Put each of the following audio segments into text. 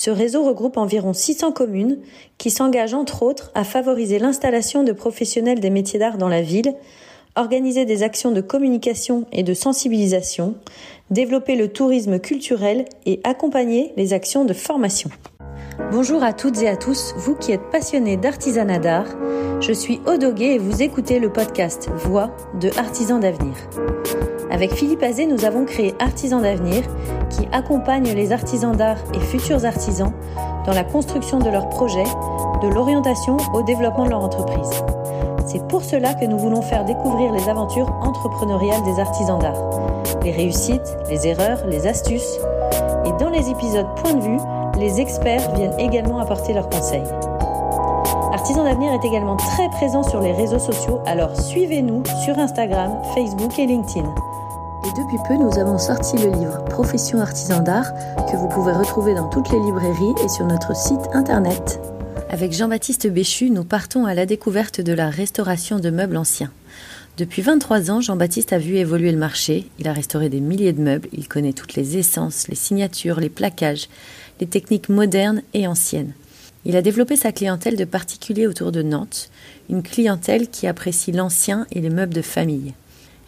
Ce réseau regroupe environ 600 communes qui s'engagent entre autres à favoriser l'installation de professionnels des métiers d'art dans la ville, organiser des actions de communication et de sensibilisation, développer le tourisme culturel et accompagner les actions de formation. Bonjour à toutes et à tous, vous qui êtes passionnés d'artisanat d'art. Je suis Odoguet et vous écoutez le podcast Voix de Artisans d'avenir. Avec Philippe Azé, nous avons créé Artisans d'avenir qui accompagne les artisans d'art et futurs artisans dans la construction de leurs projets, de l'orientation au développement de leur entreprise. C'est pour cela que nous voulons faire découvrir les aventures entrepreneuriales des artisans d'art, les réussites, les erreurs, les astuces. Et dans les épisodes Point de vue, les experts viennent également apporter leurs conseils. Artisans d'avenir est également très présent sur les réseaux sociaux, alors suivez-nous sur Instagram, Facebook et LinkedIn. Et depuis peu, nous avons sorti le livre Profession artisan d'art que vous pouvez retrouver dans toutes les librairies et sur notre site internet. Avec Jean-Baptiste Béchu, nous partons à la découverte de la restauration de meubles anciens. Depuis 23 ans, Jean-Baptiste a vu évoluer le marché. Il a restauré des milliers de meubles. Il connaît toutes les essences, les signatures, les plaquages, les techniques modernes et anciennes. Il a développé sa clientèle de particuliers autour de Nantes, une clientèle qui apprécie l'ancien et les meubles de famille.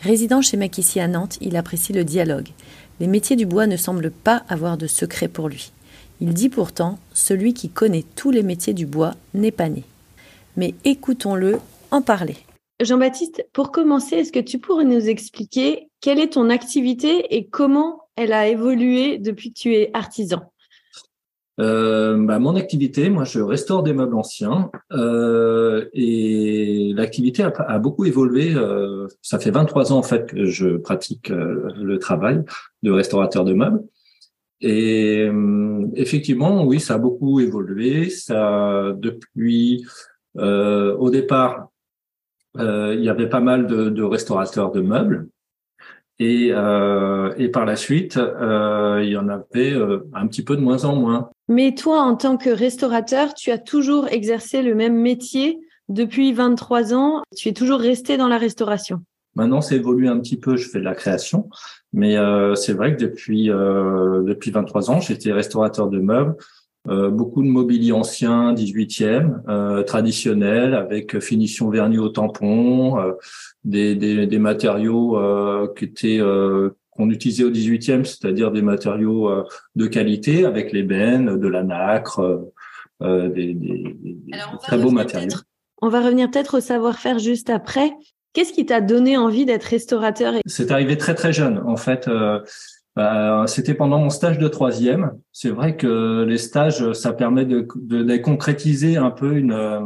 Résidant chez ici à Nantes, il apprécie le dialogue. Les métiers du bois ne semblent pas avoir de secret pour lui. Il dit pourtant Celui qui connaît tous les métiers du bois n'est pas né. Mais écoutons-le en parler. Jean-Baptiste, pour commencer, est-ce que tu pourrais nous expliquer quelle est ton activité et comment elle a évolué depuis que tu es artisan? Euh, bah, mon activité, moi, je restaure des meubles anciens euh, et l'activité a, beaucoup évolué. Euh, ça fait 23 ans en fait que je pratique euh, le travail de restaurateur de meubles. Et euh, effectivement, oui, ça a beaucoup évolué. Ça depuis au départ, il y avait pas mal de, de restaurateurs de meubles et, euh, et par la suite, euh, il y en avait euh, un petit peu de moins en moins. Mais toi, en tant que restaurateur, tu as toujours exercé le même métier depuis 23 ans. Tu es toujours resté dans la restauration. Maintenant, c'est évolué un petit peu. Je fais de la création, mais euh, c'est vrai que depuis euh, depuis 23 ans, j'étais restaurateur de meubles. Euh, beaucoup de mobilier ancien, 18e, euh, traditionnel, avec finition vernis au tampon, euh, des, des, des, matériaux euh, qui étaient qu'on utilisait au 18e, c'est-à-dire des matériaux de qualité, avec l'ébène, de la nacre, des, des, très beaux matériaux. On va revenir peut-être au savoir-faire juste après. Qu'est-ce qui t'a donné envie d'être restaurateur C'est arrivé très très jeune. En fait, bah, c'était pendant mon stage de troisième. C'est vrai que les stages, ça permet de, de, concrétiser un peu une euh,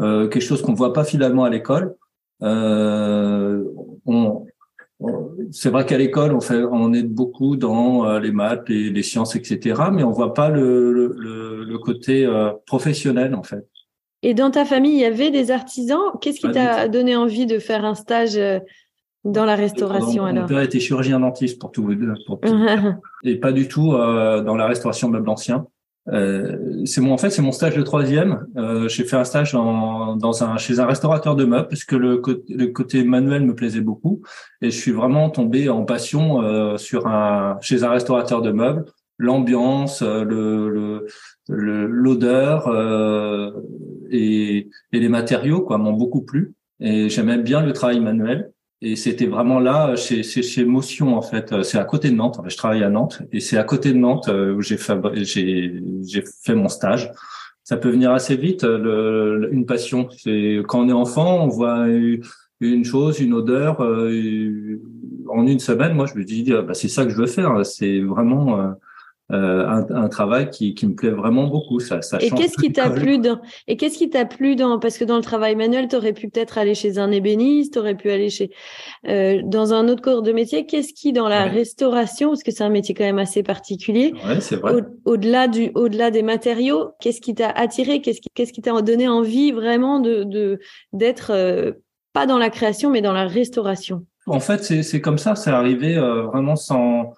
euh quelque chose qu'on voit pas finalement à l'école. Euh, on, c'est vrai qu'à l'école, on fait, on est beaucoup dans euh, les maths, les, les, sciences, etc. Mais on voit pas le, le, le côté euh, professionnel en fait. Et dans ta famille, il y avait des artisans? Qu'est-ce qui t'a donné envie de faire un stage dans la restauration, alors? Mon père était chirurgien dentiste pour tout, pour tout et pas du tout euh, dans la restauration de meubles anciens. Euh, c'est mon en fait c'est mon stage de troisième. Euh, j'ai fait un stage dans, dans un chez un restaurateur de meubles parce que le, le côté manuel me plaisait beaucoup et je suis vraiment tombé en passion euh, sur un chez un restaurateur de meubles. L'ambiance, euh, le l'odeur euh, et, et les matériaux quoi m'ont beaucoup plu et j'aimais bien le travail manuel. Et c'était vraiment là, chez, chez, Motion, en fait. C'est à côté de Nantes. je travaille à Nantes. Et c'est à côté de Nantes euh, où j'ai fait, mon stage. Ça peut venir assez vite, le, une passion. C'est quand on est enfant, on voit une chose, une odeur. Euh, en une semaine, moi, je me dis, ah, bah, c'est ça que je veux faire. C'est vraiment euh, un, un, travail qui, qui me plaît vraiment beaucoup. Ça, ça et qu'est-ce qui t'a plu dans Et qu'est-ce qui t'a plu dans Parce que dans le travail manuel, tu aurais pu peut-être aller chez un ébéniste, tu aurais pu aller chez euh, dans un autre corps de métier. Qu'est-ce qui dans la restauration, parce que c'est un métier quand même assez particulier, ouais, c'est vrai. Au, delà du, au-delà des matériaux, qu'est-ce qui t'a attiré Qu'est-ce qui, qu'est-ce qui t'a donné envie vraiment de, de d'être euh, pas dans la création, mais dans la restauration? En fait, c'est, c'est comme ça. C'est arrivé vraiment sans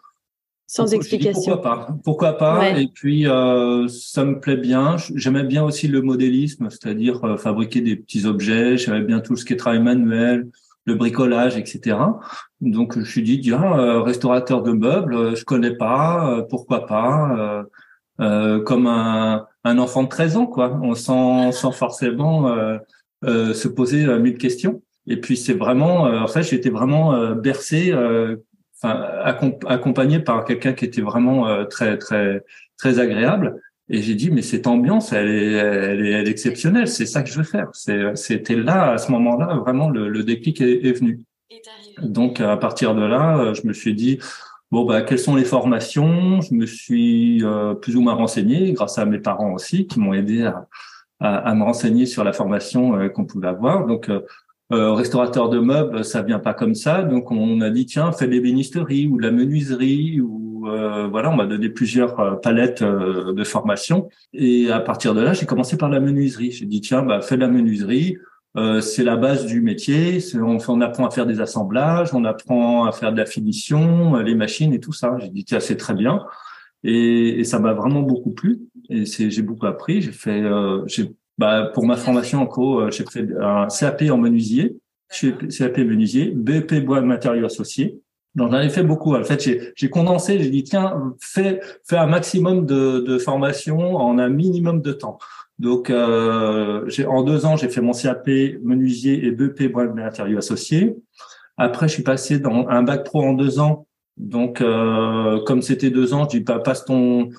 sans explication. pourquoi pas Pourquoi pas Et puis euh, ça me plaît bien. J'aimais bien aussi le modélisme, c'est-à-dire euh, fabriquer des petits objets. J'aimais bien tout ce qui est travail manuel, le bricolage, etc. Donc je me suis dit, tiens, euh, restaurateur de meubles, je connais pas, pourquoi pas Comme un, un, enfant de 13 ans, quoi. On sans, sans forcément se poser mille questions. Et puis c'est vraiment, en fait, j'étais vraiment bercé accompagné par quelqu'un qui était vraiment euh, très très très agréable. Et j'ai dit mais cette ambiance, elle est elle est, elle est exceptionnelle. C'est ça que je veux faire. C'est c'était là à ce moment-là vraiment le, le déclic est, est venu. Donc à partir de là, euh, je me suis dit bon bah quelles sont les formations? Je me suis euh, plus ou moins renseigné grâce à mes parents aussi qui m'ont aidé à, à, à, me renseigner sur la formation qu'on pouvait avoir. Donc euh, restaurateur de meubles, ça vient pas comme ça. Donc on a dit tiens, fais des bénisteries ou de la menuiserie ou euh, voilà, on m'a donné plusieurs euh, palettes euh, de formation. Et à partir de là, j'ai commencé par la menuiserie. J'ai dit tiens, bah fais la menuiserie. c'est la base du métier. On, on, apprend à faire des assemblages, on apprend à faire de la finition, les machines et tout ça. J'ai dit tiens, c'est très bien. Et, ça m'a vraiment beaucoup plu. Et j'ai beaucoup appris. J'ai fait j'ai bah, pour ma formation en co, euh, j'ai fait un CAP en menuisier, CAP menuisier, BP bois matériaux associés. Donc j'en ai fait beaucoup. En fait, j'ai condensé. J'ai dit tiens, fais fais un maximum de, de formation en un minimum de temps. Donc euh, en deux ans, j'ai fait mon CAP menuisier et BP bois matériaux associés. Après, je suis passé dans un bac pro en deux ans. Donc euh, comme c'était deux ans, je dis pas passe ton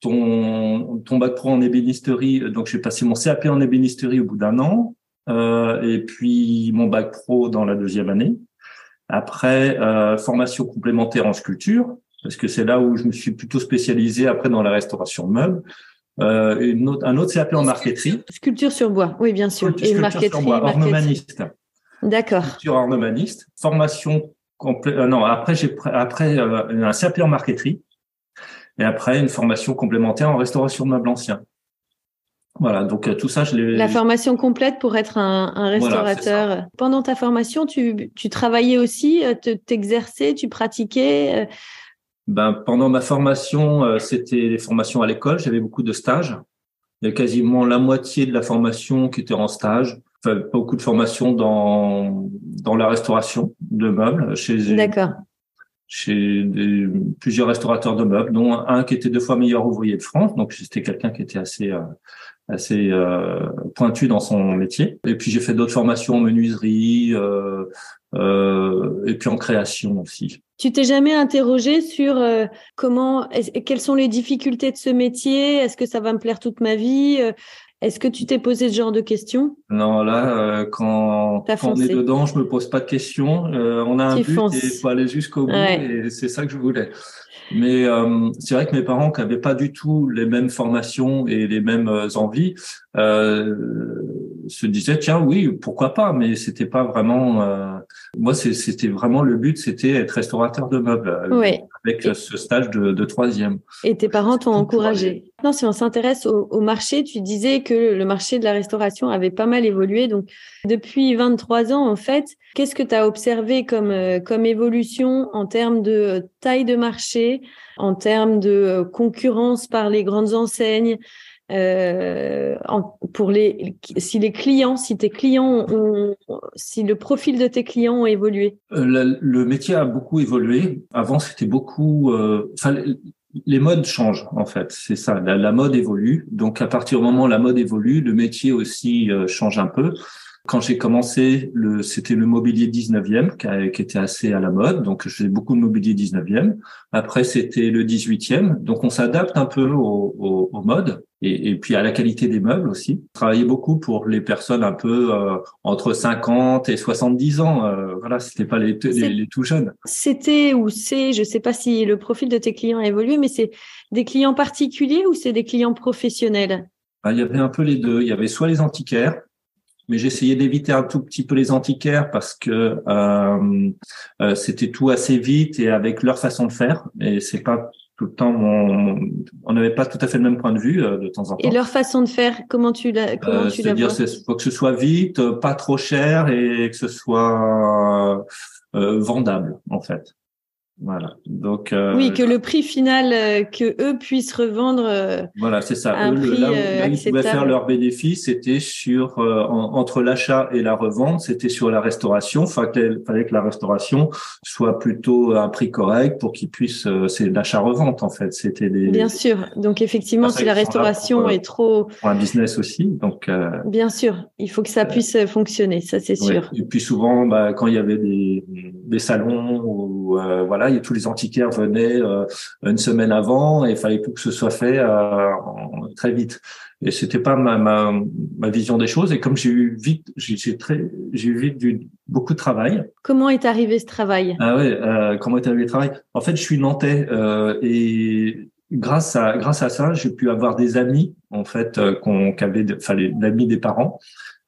ton, ton bac pro en ébénisterie, donc j'ai passé mon CAP en ébénisterie au bout d'un an, euh, et puis mon bac pro dans la deuxième année. Après, euh, formation complémentaire en sculpture, parce que c'est là où je me suis plutôt spécialisé après dans la restauration de meubles. Euh, une autre, un autre CAP en marqueterie. Sculpture sur bois, oui, bien sûr. Sculpture, et marqueterie, sur bois, ornemaniste. D'accord. Sculpture ornemaniste. Formation complète. Euh, non, après j'ai après euh, un CAP en marqueterie et après une formation complémentaire en restauration de meubles anciens. Voilà, donc euh, tout ça, je l'ai. La formation complète pour être un, un restaurateur. Pendant ta formation, tu, tu travaillais aussi, euh, t'exerçais, tu pratiquais. Euh? Ben pendant ma formation, c'était les formations à l'école. J'avais beaucoup de stages. Il y a quasiment la moitié de la formation qui était en stage. Enfin, beaucoup de formations dans dans la restauration de meubles chez. D'accord chez des, plusieurs restaurateurs de meubles, dont un qui était deux fois meilleur ouvrier de France. Donc c'était quelqu'un qui était assez euh, assez euh, pointu dans son métier. Et puis j'ai fait d'autres formations en menuiserie euh, euh, et puis en création aussi. Tu t'es jamais interrogé sur euh, comment, quelles sont les difficultés de ce métier? Est-ce que ça va me plaire toute ma vie? Est-ce que tu t'es posé ce genre de questions? Non, là, euh, quand, on est dedans, je me pose pas de questions. Euh, on a un but et il faut aller jusqu'au bout et c'est ça que je voulais. Mais euh, c'est vrai que mes parents qui n'avaient pas du tout les mêmes formations et les mêmes envies se disaient tiens oui pourquoi pas mais c'était pas vraiment moi c'était vraiment le but c'était être restaurateur de meubles avec ce stage de, de troisième. Et tes parents t'ont encouragé. Non, si on s'intéresse au, marché, tu disais que le marché de la restauration avait pas mal évolué. Donc, depuis 23 ans, en fait, qu'est-ce que tu as observé comme, euh, comme évolution en termes de taille de marché, en termes de euh, concurrence par les grandes enseignes, euh, pour les si les clients, si tes clients ont, si le profil de tes clients ont évolué. Euh, le, métier a beaucoup évolué. Avant, c'était beaucoup. Euh, les modes changent en fait. C'est ça. La, la, mode évolue. Donc à partir du moment où la mode évolue, le métier aussi euh, change un peu. Quand j'ai commencé, le, c'était le mobilier 19e qui, qui, était assez à la mode, donc faisais beaucoup de mobilier 19e. Après, c'était le 18e, donc on s'adapte un peu au, au, au mode et, et, puis à la qualité des meubles aussi. Je travaillais beaucoup pour les personnes un peu euh, entre 50 et 70 ans. Euh, voilà, c'était pas les, les, les, tout jeunes. C'était ou c'est, je sais pas si le profil de tes clients a évolué, mais c'est des clients particuliers ou c'est des clients professionnels? Ah, Il y avait un peu les deux. Il y avait soit les antiquaires, mais j'essayais d'éviter un tout petit peu les antiquaires parce que euh, euh, c'était tout assez vite et avec leur façon de faire et c'est pas tout le temps mon, on n'avait pas tout à fait le même point de vue euh, de temps en temps. Et leur façon de faire, comment tu la comment euh, tu la dire faut que ce soit vite, pas trop cher et que ce soit vendable en fait. Voilà. Donc euh, oui, que le prix final euh, que eux puissent revendre. Euh, voilà, c'est ça. un prix là, où, ils pouvaient faire leur bénéfice, c'était sur entre l'achat et la revente, c'était sur la restauration. Fallait, fallait que la restauration soit plutôt à un prix correct pour qu'ils puissent. c'est l'achat-revente en fait. C'était des. Bien sûr. Donc effectivement, si la restauration est trop. Pour un business aussi, donc. Bien sûr, il faut que ça puisse fonctionner, ça c'est sûr. Et puis souvent, bah, quand il y avait des, des salons ou voilà tous les antiquaires venaient euh, une semaine avant et il fallait que ce soit fait euh, très vite. Et c'était pas ma, ma, ma, vision des choses. Et comme j'ai eu vite, j'ai très, j'ai eu vite du, beaucoup de travail. Comment est arrivé ce travail? Ah ouais, euh, comment est arrivé le travail? En fait, je suis nantais euh, et grâce à grâce à ça, j'ai pu avoir des amis en fait qu'on qu'avaient, enfin les amis des parents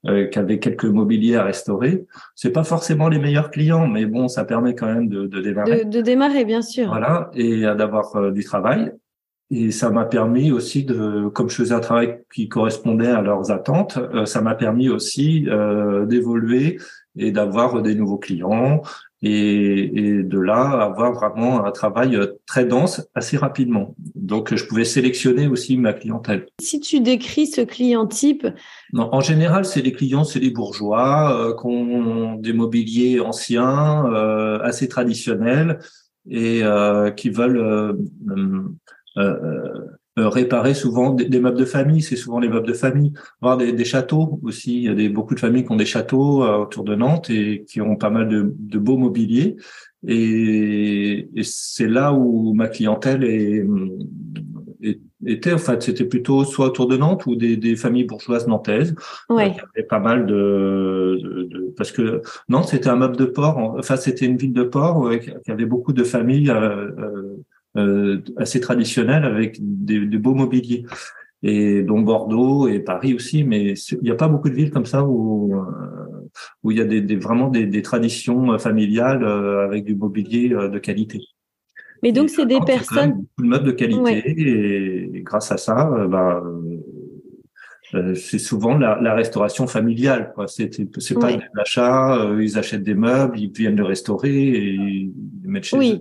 euh, qui avaient quelques mobiliers à restaurer. C'est pas forcément les meilleurs clients, mais bon, ça permet quand même de, de démarrer. De, de, démarrer, bien sûr. Voilà, et d'avoir euh, du travail. Et ça m'a permis aussi de, comme je faisais un travail qui correspondait à leurs attentes, euh, ça m'a permis aussi euh, d'évoluer et d'avoir des nouveaux clients et, et, de là avoir vraiment un travail très dense assez rapidement. Donc je pouvais sélectionner aussi ma clientèle. Si tu décris ce client type, non, en général c'est les clients, c'est les bourgeois euh, qui ont des mobiliers anciens, euh, assez traditionnels et euh, qui veulent euh, euh, euh, réparer souvent des, meubles de famille. C'est souvent les meubles de famille, voire des, des, châteaux aussi. Il y a des, beaucoup de familles qui ont des châteaux euh, autour de Nantes et qui ont pas mal de, de beaux mobiliers. Et, et c'est là où ma clientèle est, était en fait c'était plutôt soit autour de Nantes ou des, des familles bourgeoises nantaises ouais. il y avait pas mal de, de, de parce que Nantes c'était un meuble de port enfin c'était une ville de port qui avait beaucoup de familles euh, euh, assez traditionnel avec des, des, beaux mobiliers et dont Bordeaux et Paris aussi, mais il n'y a pas beaucoup de villes comme ça où euh, où il y a des, des vraiment des, des, traditions familiales euh, avec du mobilier de qualité. Mais donc c'est des personnes beaucoup de meubles de qualité et, grâce à ça, bah, euh, c'est souvent la, la, restauration familiale. C'est c'est pas de l'achat. Euh, ils achètent des meubles, ils viennent le restaurer et ils mettent chez oui,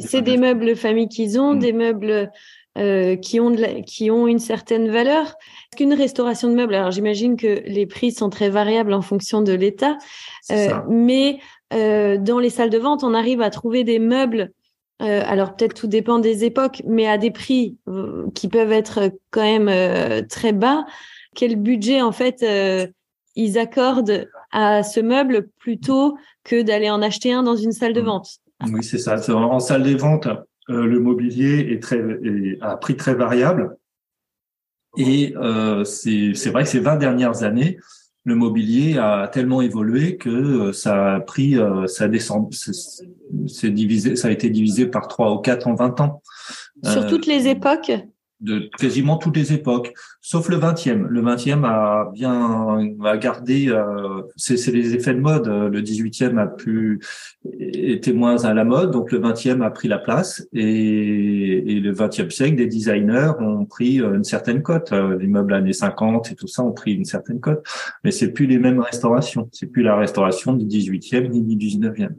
c'est des meubles famille qu'ils ont, mm. des meubles euh, qui ont de qui ont une certaine valeur. Qu'une restauration de meubles, alors j'imagine que les prix sont très variables en fonction de l'état, euh, mais euh, dans les salles de vente, on arrive à trouver des meubles euh, alors peut-être tout dépend des époques, mais à des prix euh, qui peuvent être quand même euh, très bas. Quel budget en fait ils accordent à ce meuble plutôt que d'aller en acheter un dans une salle de mmh. vente? Oui, c'est ça. En salle de vente, le mobilier est très est à prix très variable. Et c'est vrai que ces 20 dernières années, le mobilier a tellement évolué que euh, ça a pris, euh, ça descend, c'est divisé, ça a été divisé par trois ou quatre en 20 ans. Sur toutes les euh, époques? De quasiment toutes les époques, sauf le 20e. Le 20e a bien a gardé, euh, c'est les effets de mode. Le 18e a pu était moins à la mode, donc le 20e a pris la place et, et le 20e siècle, des designers ont pris euh, une certaine cote. Euh, les meubles années 50 et tout ça ont pris une certaine cote, mais c'est plus les mêmes restaurations. C'est plus la restauration du 18e ni du 19e.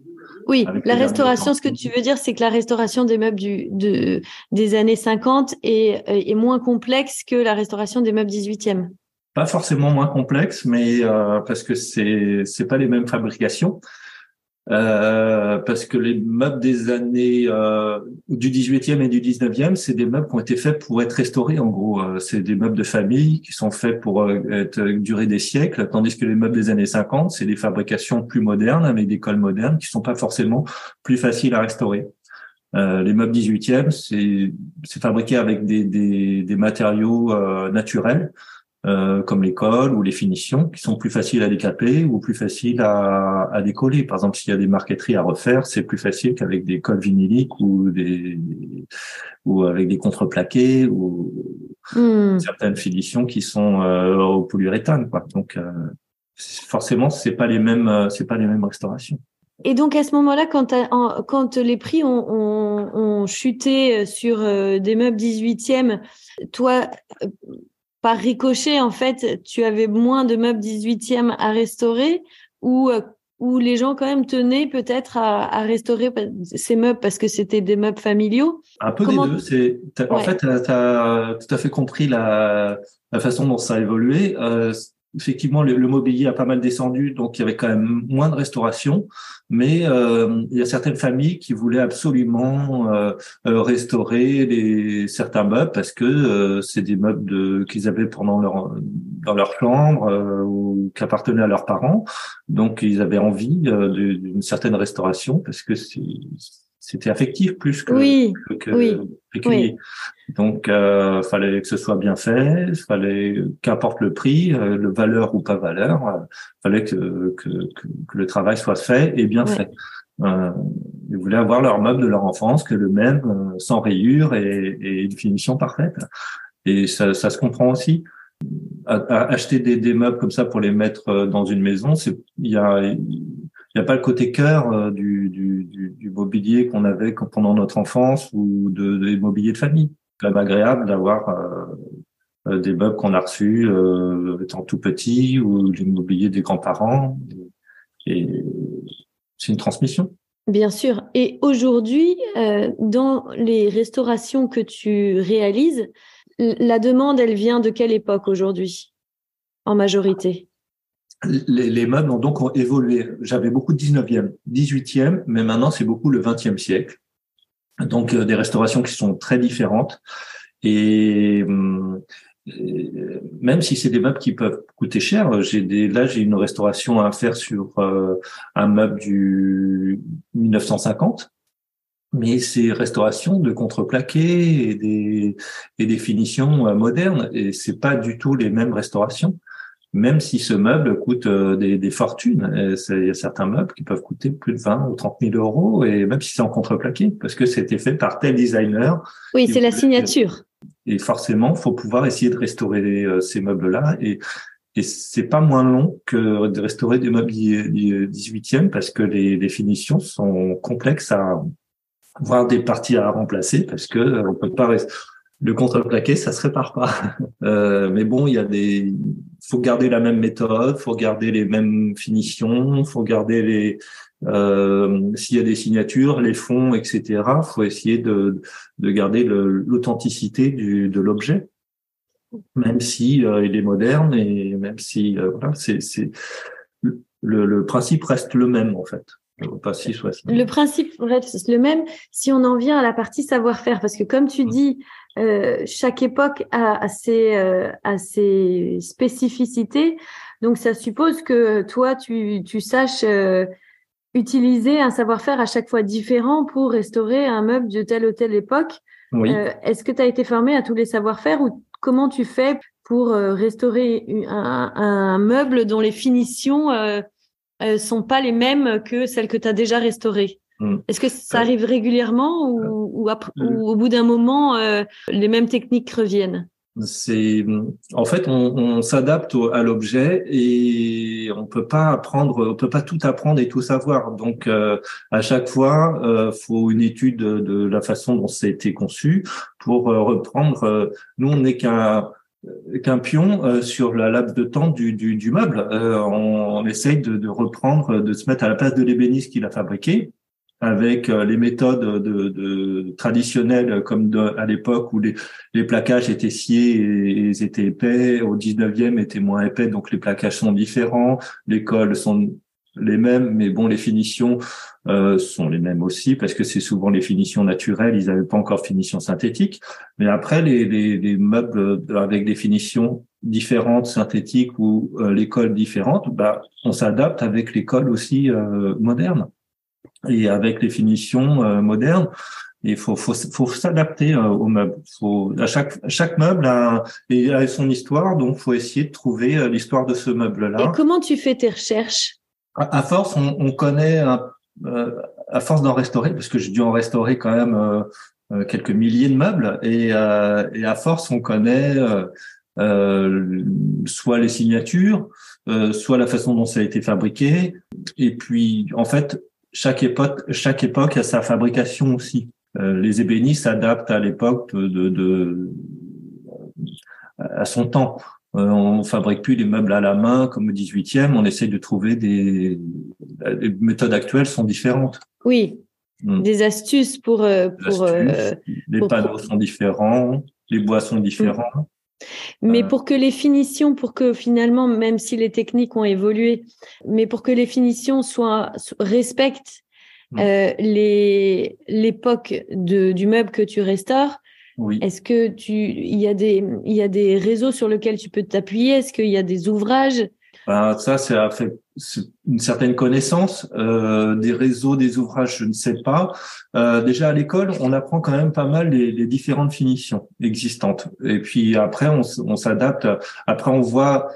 Oui, la restauration, ce que tu veux dire, c'est que la restauration des meubles du, de, des années 50 est, est moins complexe que la restauration des meubles 18e. Pas forcément moins complexe, mais euh, parce que c'est c'est pas les mêmes fabrications. Euh, parce que les meubles des années euh, du 18e et du 19e, c'est des meubles qui ont été faits pour être restaurés en gros. Euh, c'est des meubles de famille qui sont faits pour euh, être, durer des siècles, tandis que les meubles des années 50, c'est des fabrications plus modernes avec des cols modernes qui sont pas forcément plus faciles à restaurer. les meubles 18e, c'est fabriqué avec des, des, des matériaux naturels euh, comme l'école ou les finitions, qui sont plus faciles à décaper ou plus faciles à, à décoller. Par exemple, s'il y a des marqueteries à refaire, c'est plus facile qu'avec des cols vinyliques ou des ou avec des contreplaqués ou hmm. certaines finitions qui sont euh, au polyuréthane. Quoi. Donc euh, forcément, c'est pas les mêmes, euh, c'est pas les mêmes restaurations. Et donc à ce moment-là, quand, quand les prix ont, ont, ont chuté sur des meubles 18e, toi, par ricochet, en fait, tu avais moins de meubles 18e à restaurer ou euh, où les gens quand même tenaient peut-être à, à, restaurer ces meubles parce que c'était des meubles familiaux? Un peu des deux. C'est, En fait, tu as, tout à fait compris la, la façon dont ça a évolué. Euh, effectivement, le, mobilier a pas mal descendu, donc il y avait quand même moins de restauration. Mais euh, il y a certaines familles qui voulaient absolument euh, euh restaurer les, certains meubles parce que euh, c'est des meubles de, qu'ils avaient pendant leur dans leur chambre euh, ou qui appartenaient à leurs parents. Donc ils avaient envie d'une certaine restauration parce que c'est c'était affectif plus que, oui, que, oui, Donc, euh, fallait que ce soit bien fait, fallait qu'importe le prix, euh, le valeur ou pas valeur, euh, fallait que, que, que, le travail soit fait et bien fait. Euh, ils voulaient avoir leur meuble de leur enfance, que le même, euh, sans rayures et, et, une finition parfaite. Et ça, ça se comprend aussi. acheter des, des, meubles comme ça pour les mettre dans une maison, c'est il y a il n'y a pas le côté cœur euh, du, mobilier qu'on avait pendant notre enfance ou de, des de famille. C'est quand même agréable d'avoir euh, euh, des meubles qu'on a reçus étant tout petit ou du mobilier des grands-parents. Et, c'est une transmission. Bien sûr. Et aujourd'hui, dans les restaurations que tu réalises, la demande, elle vient de quelle époque aujourd'hui, en majorité? Les, les, meubles ont donc évolué. J'avais beaucoup de 19e, 18e, mais maintenant c'est beaucoup le 20e siècle. Donc euh, des restaurations qui sont très différentes. Et, euh, même si c'est des meubles qui peuvent coûter cher, j'ai des là j'ai une restauration à faire sur euh, un meuble du 1950 mais c'est restauration de contreplaqué et des et des finitions modernes et c'est pas du tout les mêmes restaurations même si ce meuble coûte euh, des, des fortunes. Il y a certains meubles qui peuvent coûter plus de 20 ou 30 000 euros, et même si c'est en contreplaqué, parce que c'était fait par tel designer. Oui, c'est la signature. Et forcément, faut pouvoir essayer de restaurer euh, ces meubles-là. Et, et c'est pas moins long que de restaurer des meubles du 18e, parce que les, les finitions sont complexes à voir des parties à remplacer, parce que euh, on peut pas rester le contreplaqué, ça se répare pas. Euh, mais bon, il y a des, faut garder la même méthode, faut garder les mêmes finitions, faut garder les, euh, s'il y a des signatures, les fonds, etc. Faut essayer de, de garder l'authenticité de l'objet, même si euh, il est moderne et même si euh, voilà, c'est, c'est le, le principe reste le même en fait. Le principe reste le même si on en vient à la partie savoir-faire, parce que comme tu mmh. dis, euh, chaque époque a, ses, euh, ses, spécificités. Donc, ça suppose que toi, tu, tu saches euh, utiliser un savoir-faire à chaque fois différent pour restaurer un meuble de telle ou telle époque. Oui. Est-ce que tu as été formé à tous les savoir-faire ou comment tu fais pour restaurer un, un, meuble dont les finitions euh, sont pas les mêmes que celles que tu as déjà restaurées? Mm. Est-ce que ça arrive régulièrement ou, ou, mm. au bout d'un moment, euh, les mêmes techniques reviennent? C'est en fait on, on s'adapte à l'objet et on peut pas apprendre on peut pas tout apprendre et tout savoir donc euh, à chaque fois euh, faut une étude de, la façon dont ça a été conçu pour euh, reprendre nous on n'est qu'un qu'un pion sur la laps de temps du, du, du meuble on, on, essaye de, de reprendre de se mettre à la place de l'ébéniste qu'il a fabriqué avec euh, les méthodes de, de traditionnelles comme à l'époque où les, les plaquages étaient sciés et, étaient épais, au 19e étaient moins épais, donc les plaquages sont différents, les cols sont les mêmes, mais bon, les finitions euh, sont les mêmes aussi parce que c'est souvent les finitions naturelles. Ils n'avaient pas encore finition synthétique. Mais après, les, les, les, meubles avec des finitions différentes, synthétiques ou euh, les cols différentes, bah, on s'adapte avec les cols aussi euh, modernes et avec les finitions euh, modernes. Il faut, faut, faut s'adapter euh, au meuble. Faut, à chaque, chaque meuble a, a son histoire, donc faut essayer de trouver l'histoire de ce meuble-là. Et comment tu fais tes recherches? À, force, on, on connaît, euh, à force d'en restaurer, parce que j'ai dû en restaurer quand même euh, euh, quelques milliers de meubles, et, et, à force, on connaît soit les signatures, soit la façon dont ça a été fabriqué, et puis en fait, chaque époque, chaque époque a sa fabrication aussi. les ébénistes s'adaptent à l'époque de, de, à son temps. Euh, on fabrique plus les meubles à la main comme au 18e. On essaye de trouver des les méthodes actuelles sont différentes. Oui, hmm. des astuces pour euh, pour euh, les panneaux sont différents, les bois sont différents. Mais pour que les finitions, pour que finalement, même si les techniques ont évolué, mais pour que les finitions soient respectent hmm. les l'époque du meuble que tu restaures, est-ce que tu, il y a des, il y a des réseaux sur lesquels tu peux t'appuyer? Est-ce qu'il y a des ouvrages? Ben, ça, c'est une certaine connaissance euh, des réseaux, des ouvrages, je ne sais pas. Euh, déjà à l'école, on apprend quand même pas mal les, les différentes finitions existantes. Et puis après, on, s'adapte. Après, on voit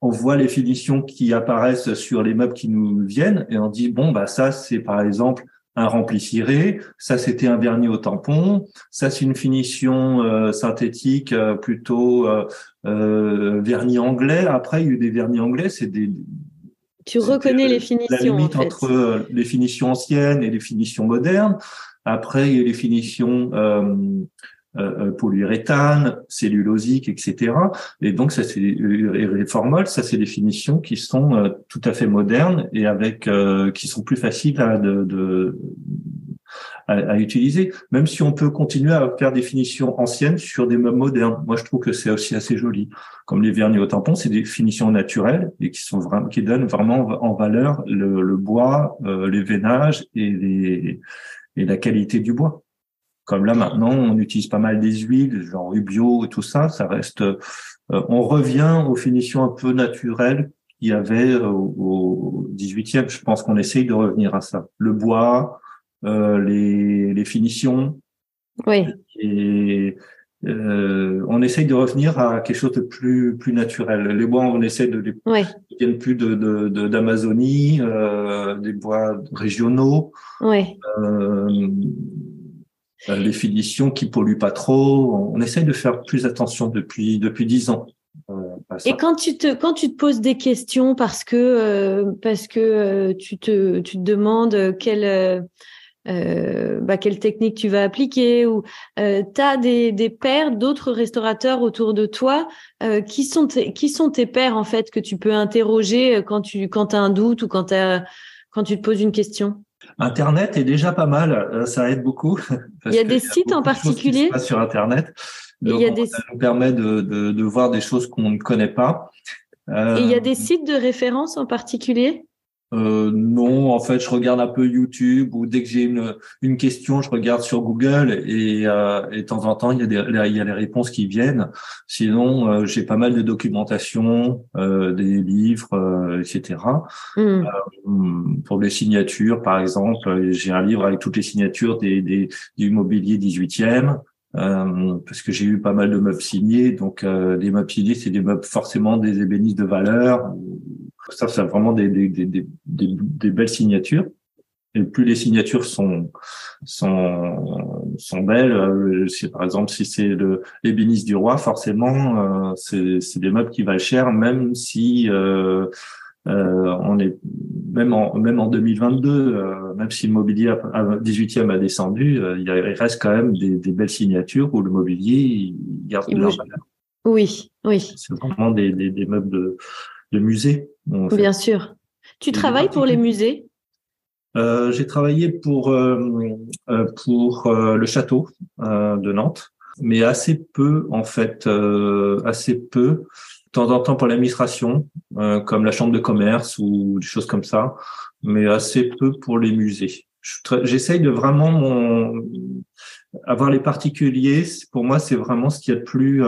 on voit les finitions qui apparaissent sur les meubles qui nous viennent et on dit bon bah ça c'est par exemple un rempli ciré, ça c'était un vernis au tampon, ça c'est une finition euh, synthétique euh, plutôt euh, vernis anglais. Après il y a eu des vernis anglais, c'est des tu reconnais les finitions. La limite entre les finitions anciennes et les finitions modernes. Après, il y a les finitions euh, euh, polyuréthane, cellulosique, etc. Et donc ça c'est les formoles, ça c'est des finitions qui sont euh, tout à fait modernes et avec euh, qui sont plus faciles à, de, de à, à, utiliser. Même si on peut continuer à faire des finitions anciennes sur des meubles modernes. Moi je trouve que c'est aussi assez joli. Comme les vernis au tampon, c'est des finitions naturelles et qui sont vraiment qui donnent vraiment en valeur le, le bois, les veinages et les et la qualité du bois. Comme là maintenant, on utilise pas mal des huiles, genre Ubio et tout ça. Ça reste. Euh, on revient aux finitions un peu naturelles qu'il y avait euh, au 18e. Je pense qu'on essaye de revenir à ça. Le bois, euh, les, les finitions. Oui. Et euh, on essaye de revenir à quelque chose de plus plus naturel. Les bois, on essaie de les oui. viennent plus de d'Amazonie, de, euh, des bois régionaux. Oui. Euh, euh, les finitions qui polluent pas trop. On, essaye de faire plus attention depuis depuis dix ans. Euh, Et quand tu te quand tu te poses des questions parce que euh, parce que tu te tu te demandes quelle bah, quelle technique tu vas appliquer ou euh, tu as des, des pairs d'autres restaurateurs autour de toi qui sont tes, qui sont tes pairs en fait que tu peux interroger quand tu quand as un doute ou quand quand tu te poses une question? Internet est déjà pas mal, euh, ça aide beaucoup. Il y a des sites en particulier? sur Internet. Donc, il y a des... Ça nous permet de, de, de voir des choses qu'on ne connaît pas. Et il y a des sites de référence en particulier? Euh, non, en fait, je regarde un peu YouTube ou dès que j'ai une, une question, je regarde sur Google et, euh, et de temps en temps, il y, a des, il y a les réponses qui viennent. Sinon, euh, j'ai pas mal de documentation, euh, des livres, euh, etc. Mm. pour les signatures, par exemple, j'ai un livre avec toutes les signatures des, des, du mobilier 18e. Euh, parce que j'ai eu pas mal de meubles signés. Donc, euh, les meubles signés, c'est des meubles forcément des ébénistes de valeur. Ça, c'est vraiment des, des, des, des, des belles signatures. Et plus les signatures sont sont sont belles, euh, par exemple si c'est le l'ébéniste du roi, forcément euh, c'est c'est des meubles qui valent cher, même si euh, euh, on est même en même en 2022, euh, même si le mobilier à, 18e a descendu, euh, il, reste quand même des, des, belles signatures où le mobilier il garde leur valeur. Oui, oui. C'est vraiment des, des, des, meubles de, de musée. Bien sûr. Tu travailles pour les musées? Euh, J'ai travaillé pour pour le château de Nantes, mais assez peu en fait, assez peu temps en temps pour l'administration, comme la chambre de commerce ou des choses comme ça, mais assez peu pour les musées. J'essaye de vraiment mon, avoir les particuliers. Pour moi, c'est vraiment ce qui est le plus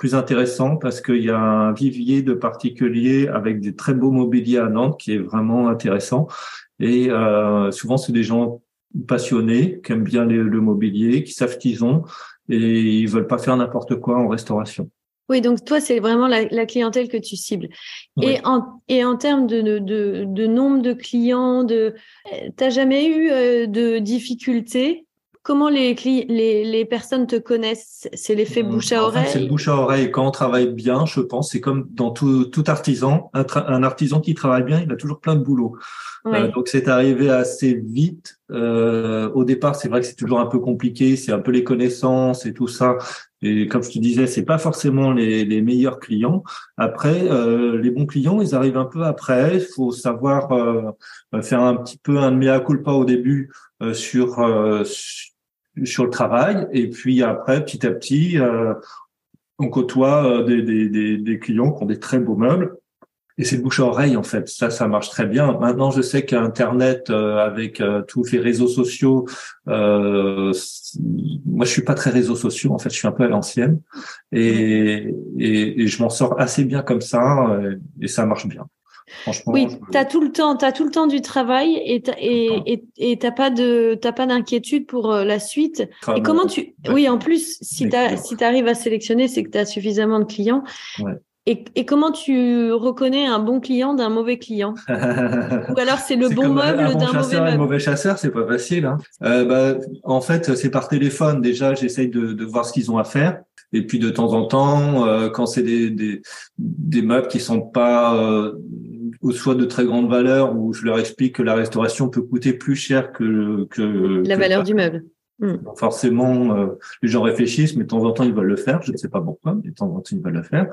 plus intéressant parce qu'il y a un vivier de particuliers avec des très beaux mobiliers à Nantes qui est vraiment intéressant. Et euh, souvent, c'est des gens passionnés, qui aiment bien le mobilier, qui savent qu'ils ont et ils veulent pas faire n'importe quoi en restauration. Oui, donc toi, c'est vraiment la, clientèle que tu cibles. Et, en, et en termes de, de, de nombre de clients, de, t'as jamais eu euh, de difficultés Comment les, les, les personnes te connaissent? C'est l'effet mmh. bouche à oreille? C'est le bouche à oreille. Quand on travaille bien, je pense, c'est comme dans tout, tout artisan. Un, artisan qui travaille bien, il a toujours plein de boulot. Euh, donc c'est arrivé assez vite. Euh, au départ, c'est vrai que c'est toujours un peu compliqué. C'est un peu les connaissances et tout ça. Et comme je te disais, c'est pas forcément les, les meilleurs clients. Après, euh, les bons clients, ils arrivent un peu après. Il faut savoir euh, faire un petit peu un mea culpa au début euh, sur sur le travail. Et puis après, petit à petit, euh, on côtoie euh, des, des, des, clients qui ont des très beaux meubles. Et c'est le bouche à oreille en fait. Ça, ça marche très bien. Maintenant, je sais qu'Internet, euh, avec tous les réseaux sociaux, moi, je suis pas très réseaux sociaux. En fait, je suis un peu à l'ancienne, et, et, et, je m'en sors assez bien comme ça, et ça marche bien oui, tu as tout le temps, tu tout le temps du travail et tu et et t'as pas de t'as pas d'inquiétude pour euh, la suite. et comment tu Oui, en plus si tu si arrives à sélectionner, c'est que tu as suffisamment de clients. Et, et, comment tu reconnais un bon client d'un mauvais client Ou alors c'est le bon meuble d'un mauvais meuble. Un mauvais chasseur, c'est pas facile. Hein. Euh, bah, en fait, c'est par téléphone. Déjà, j'essaye de, de voir ce qu'ils ont à faire. Et puis de temps en temps, euh, quand c'est des, des, des meubles qui sont pas euh, ou soit de très grande valeur, où je leur explique que la restauration peut coûter plus cher que, que la valeur du meuble. Hmm. forcément, euh, les gens réfléchissent, mais de temps en temps ils veulent le faire. Je ne sais pas pourquoi, mais de temps en temps ils veulent le faire.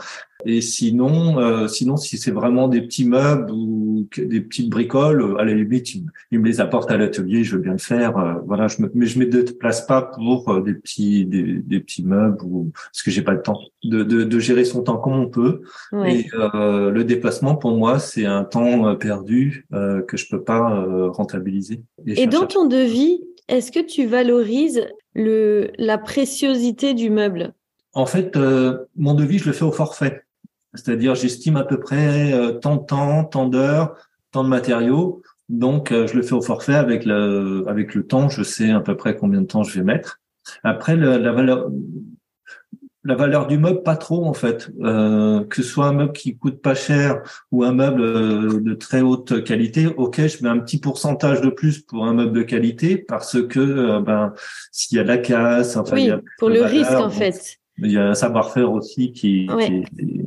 Et sinon, euh, sinon si c'est vraiment des petits meubles ou des petites bricoles, euh, à la limite ils, me les apportent à l'atelier, je veux bien le faire. voilà, je me, mais je me déplace pas pour des petits des, des, petits meubles ou parce que j'ai pas le temps de, de, de, gérer son temps comme on peut. Et le déplacement pour moi c'est un temps perdu que je peux pas rentabiliser. Et, et dans ton devis, est-ce que tu valorises le, la préciosité du meuble? En fait, euh, mon devis, je le fais au forfait. C'est-à-dire, j'estime à peu près euh, tant de temps, tant d'heures, tant de matériaux. Donc, euh, je le fais au forfait avec le, avec le temps. Je sais à peu près combien de temps je vais mettre. Après, la valeur, la valeur du meuble pas trop en fait. Euh, que ce soit un meuble qui coûte pas cher ou un meuble euh, de très haute qualité ok je mets un petit pourcentage de plus pour un meuble de qualité parce que euh, ben s'il y a de la casse enfin oui, pour le risque en fait. il y a un savoir-faire aussi qui, qui,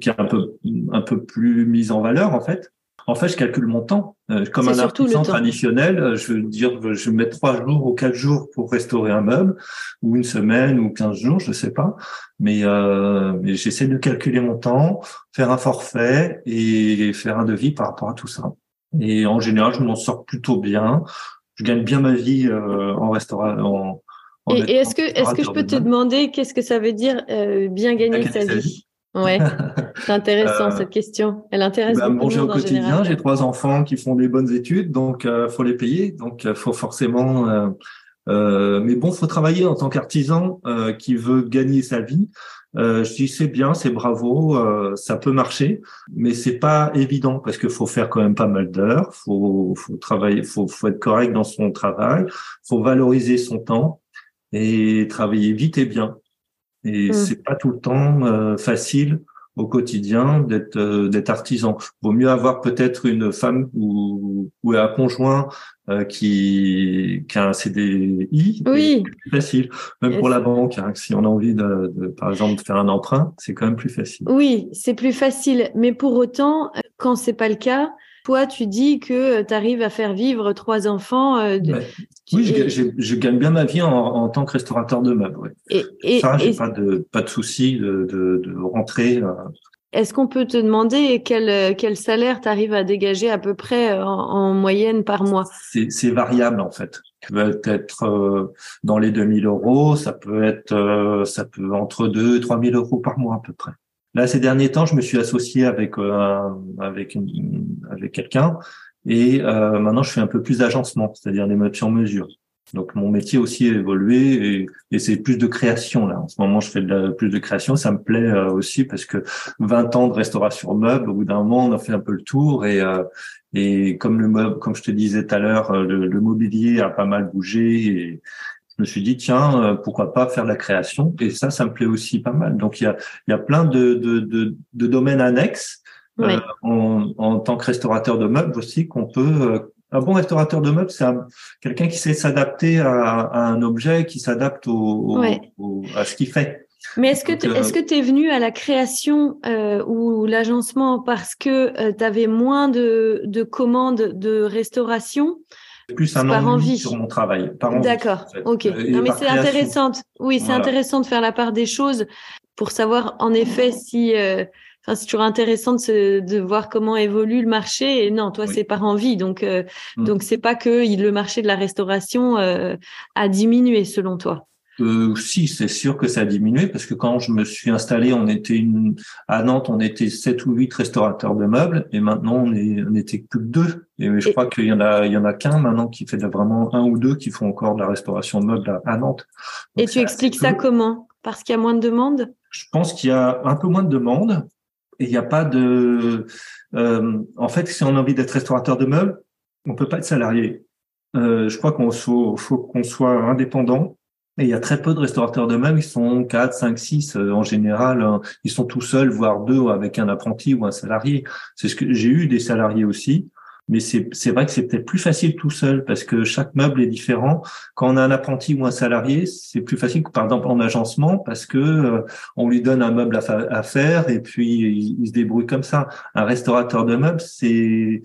qui est un peu un peu plus mis en valeur en fait. En fait, je calcule mon temps. Euh, comme un artisan traditionnel, euh, je veux dire, je mets trois jours ou quatre jours pour restaurer un meuble, ou une semaine ou quinze jours, je sais pas. Mais, euh, mais j'essaie de calculer mon temps, faire un forfait et faire un devis par rapport à tout ça. Et en général, je m'en sors plutôt bien. Je gagne bien ma vie euh, en restaurant. et, est-ce que, est-ce que je peux te demander qu'est-ce que ça veut dire bien gagner, sa, vie? Ouais, c'est intéressant euh, cette question. Elle intéresse bah, beaucoup. au quotidien, j'ai trois enfants qui font des bonnes études, donc euh, faut les payer, donc euh, faut forcément. Euh, euh, mais bon, faut travailler en tant qu'artisan qui veut gagner sa vie. je dis c'est bien, c'est bravo, ça peut marcher, mais c'est pas évident parce qu'il faut faire quand même pas mal d'heures, faut faut travailler, faut faut être correct dans son travail, faut valoriser son temps et travailler vite et bien. Et mmh. c'est pas tout le temps euh, facile au quotidien d'être euh, d'être artisan. Vaut mieux avoir peut-être une femme ou, ou un conjoint euh, qui, qui a un CDI. Oui. Plus facile. Même pour la banque, hein, si on a envie de, de, par exemple, de faire un emprunt, c'est quand même plus facile. Oui, c'est plus facile. Mais pour autant, quand c'est pas le cas, toi, tu dis que euh, tu arrives à faire vivre trois enfants. Euh, oui, je, gagne bien ma vie en, tant que restaurateur de meubles. Et, Ça, j'ai pas de pas de souci de, de, rentrer. Euh, Est-ce qu'on peut te demander quel, quel salaire tu arrives à dégager à peu près en, moyenne par mois? C'est variable en fait. Ça peut être dans les 2000 euros, ça peut être ça peut entre 2 et 3000 euros par mois à peu près. Là, ces derniers temps, je me suis associé avec euh, avec avec quelqu'un et maintenant je fais un peu plus d'agencement, c'est-à-dire des meubles sur mesure. Donc mon métier aussi a évolué et, c'est plus de création là. En ce moment, je fais plus de création. Ça me plaît euh, aussi parce que 20 ans de restauration meuble, au bout d'un moment, on a fait un peu le tour et euh, et comme le meuble, comme je te disais tout à l'heure, euh, le, mobilier a pas mal bougé je me suis dit tiens pourquoi pas faire la création? Et ça ça me plaît aussi pas mal. Donc il y a il y a plein de de, de, de domaines annexes en, en, tant que restaurateur de meubles aussi qu'on peut un bon restaurateur de meubles, c'est quelqu'un qui sait s'adapter à, un objet, qui s'adapte au, à ce qu'il fait. Mais est-ce que euh, est-ce que tu es venu à la création euh, ou l'agencement parce que euh, tu avais moins de, de commandes de restauration? Plus un par envie sur mon travail. D'accord. Ok. non, mais c'est intéressant. Oui, c'est intéressant de faire la part des choses pour savoir en effet si enfin, c'est toujours intéressant de, de, voir comment évolue le marché. Et non, toi, c'est par envie. Donc, euh, mm. donc c'est pas que le marché de la restauration euh, a diminué selon toi. Euh, si, c'est sûr que ça a diminué parce que quand je me suis installé, on était une à Nantes, on était sept ou huit restaurateurs de meubles et maintenant on est on était plus que deux. Et je crois qu'il y en a il y en a qu'un maintenant qui fait vraiment un ou deux qui font encore de la restauration de meubles à, Nantes. et tu expliques ça comment? Parce qu'il y a moins de demandes? Je pense qu'il y a un peu moins de demandes il n'y a pas de. Euh, en fait, si on a envie d'être restaurateur de meubles, on peut pas être salarié. Euh, je crois qu'on faut, faut qu'on soit indépendant. Il y a très peu de restaurateurs de meubles. Ils sont 4, 5, 6 en général. Hein. ils sont tout seuls, voire deux avec un apprenti ou un salarié. C'est ce que j'ai eu des salariés aussi mais c'est vrai que c'est peut-être plus facile tout seul parce que chaque meuble est différent. Quand on a un apprenti ou un salarié, c'est plus facile que par exemple en agencement parce que euh, on lui donne un meuble à, faire et puis il, se débrouille comme ça. Un restaurateur de meubles, c'est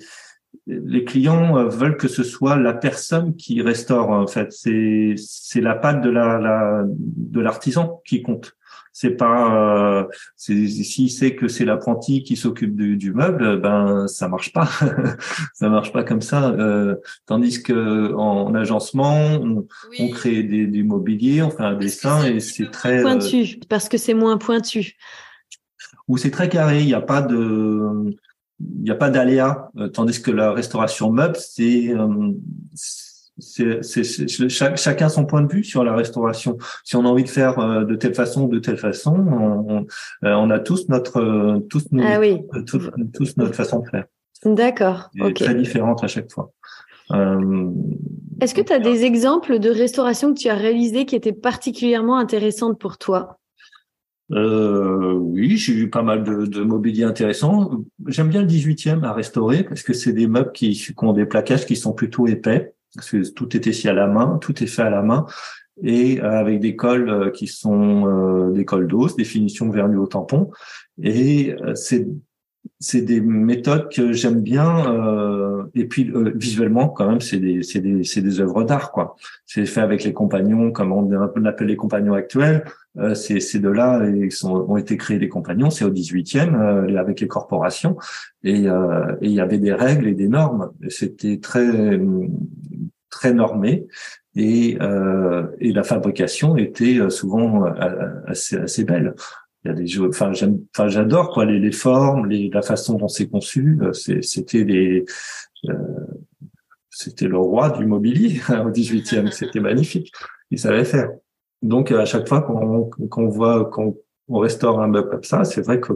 les clients euh, veulent que ce soit la personne qui restaure en fait. C'est c'est la patte de la, la de l'artisan qui compte. C'est pas euh, s'il sait que c'est l'apprenti qui s'occupe du, du, meuble ben ça marche pas. Ça marche pas comme ça. Euh, tandis que en, agencement on, crée des, du mobilier on fait un dessin et c'est très pointu euh, parce que c'est moins pointu. Ou c'est très carré il n'y a pas de il n'y a pas d'aléa euh, tandis que la restauration meuble c'est euh, c'est chacun son point de vue sur la restauration. Si on a envie de faire euh, de telle façon, de telle façon, on, on, euh, a tous notre euh, tous, ah tous, notre façon de faire. D'accord. Très différente à chaque fois. Est-ce que tu as des exemples de restauration que tu as réalisées qui étaient particulièrement intéressantes pour toi? Euh, oui, j'ai eu pas mal de, de mobilier intéressant. J'aime bien le 18e à restaurer parce que c'est des meubles qui, qui ont des plaquages qui sont plutôt épais parce que tout est ici à la main, tout est fait à la main et euh, avec des cols euh, qui sont euh, des cols d'os, des finitions vernues au tampon. Et c'est c'est des méthodes que j'aime bien euh, et puis visuellement quand même c'est des c'est des c'est des œuvres d'art quoi. C'est fait avec les compagnons comme on appelle les compagnons actuels. Euh, ces ces deux là ils sont ont été créés les compagnons c'est au 18e euh, avec les corporations. Et et il y avait des règles et des normes. C'était très très normé. Et, euh, et la fabrication était euh, souvent euh, assez, assez belle. Il y a des jeux, enfin j'aime, enfin j'adore quoi les, les formes, les, la façon dont c'est conçu. C'était les, c'était le roi du mobilier au 18e. C'était magnifique. Il savait faire. Donc à chaque fois qu'on qu'on voit qu'on on restaure un meuble comme ça, c'est vrai que